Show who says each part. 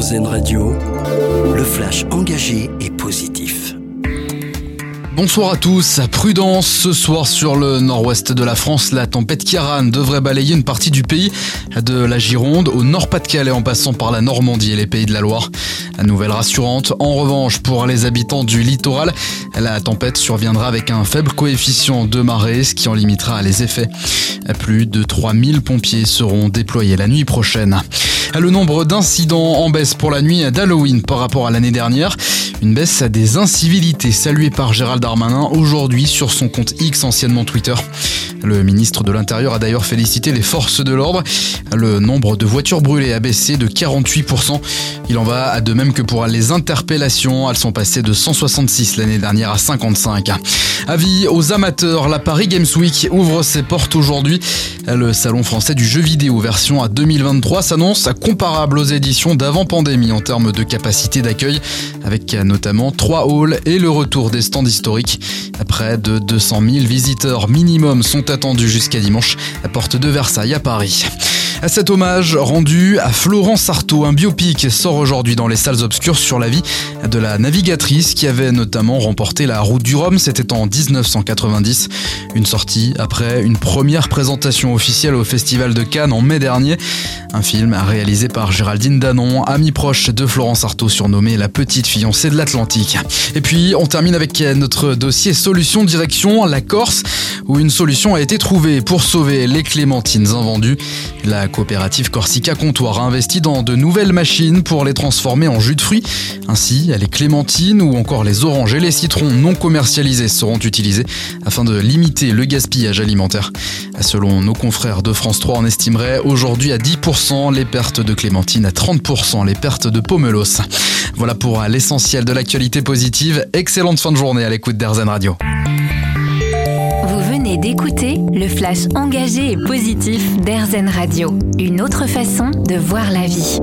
Speaker 1: RZN Radio, le flash engagé et positif.
Speaker 2: Bonsoir à tous. Prudence ce soir sur le nord-ouest de la France. La tempête Kiaran devrait balayer une partie du pays, de la Gironde au nord-Pas-de-Calais en passant par la Normandie et les pays de la Loire. La nouvelle rassurante. En revanche, pour les habitants du littoral, la tempête surviendra avec un faible coefficient de marée, ce qui en limitera les effets. Plus de 3000 pompiers seront déployés la nuit prochaine. Le nombre d'incidents en baisse pour la nuit d'Halloween par rapport à l'année dernière. Une baisse des incivilités saluée par Gérald Darmanin aujourd'hui sur son compte X anciennement Twitter. Le ministre de l'Intérieur a d'ailleurs félicité les forces de l'ordre. Le nombre de voitures brûlées a baissé de 48%. Il en va de même que pour les interpellations. Elles sont passées de 166 l'année dernière à 55. Avis aux amateurs, la Paris Games Week ouvre ses portes aujourd'hui. Le salon français du jeu vidéo version à 2023 s'annonce comparable aux éditions d'avant pandémie en termes de capacité d'accueil, avec notamment trois halls et le retour des stands historiques. Près de 200 000 visiteurs minimum sont attendus jusqu'à dimanche à Porte de Versailles à Paris. À cet hommage rendu à Florence Artaud, un biopic sort aujourd'hui dans les salles obscures sur la vie de la navigatrice qui avait notamment remporté la route du Rhum, c'était en 1990. Une sortie après une première présentation officielle au Festival de Cannes en mai dernier. Un film réalisé par Géraldine Danon, amie proche de Florence Artaud surnommée la petite fiancée de l'Atlantique. Et puis on termine avec notre dossier solution direction la Corse où une solution a été trouvée pour sauver les clémentines invendues. La coopérative Corsica Comptoir a investi dans de nouvelles machines pour les transformer en jus de fruits. Ainsi, les clémentines ou encore les oranges et les citrons non commercialisés seront utilisés afin de limiter le gaspillage alimentaire. Selon nos confrères de France 3, on estimerait aujourd'hui à 10% les pertes de clémentines, à 30% les pertes de pomelos. Voilà pour l'essentiel de l'actualité positive. Excellente fin de journée à l'écoute d'Airzen Radio
Speaker 3: d'écouter le flash engagé et positif d'Airzen Radio. Une autre façon de voir la vie.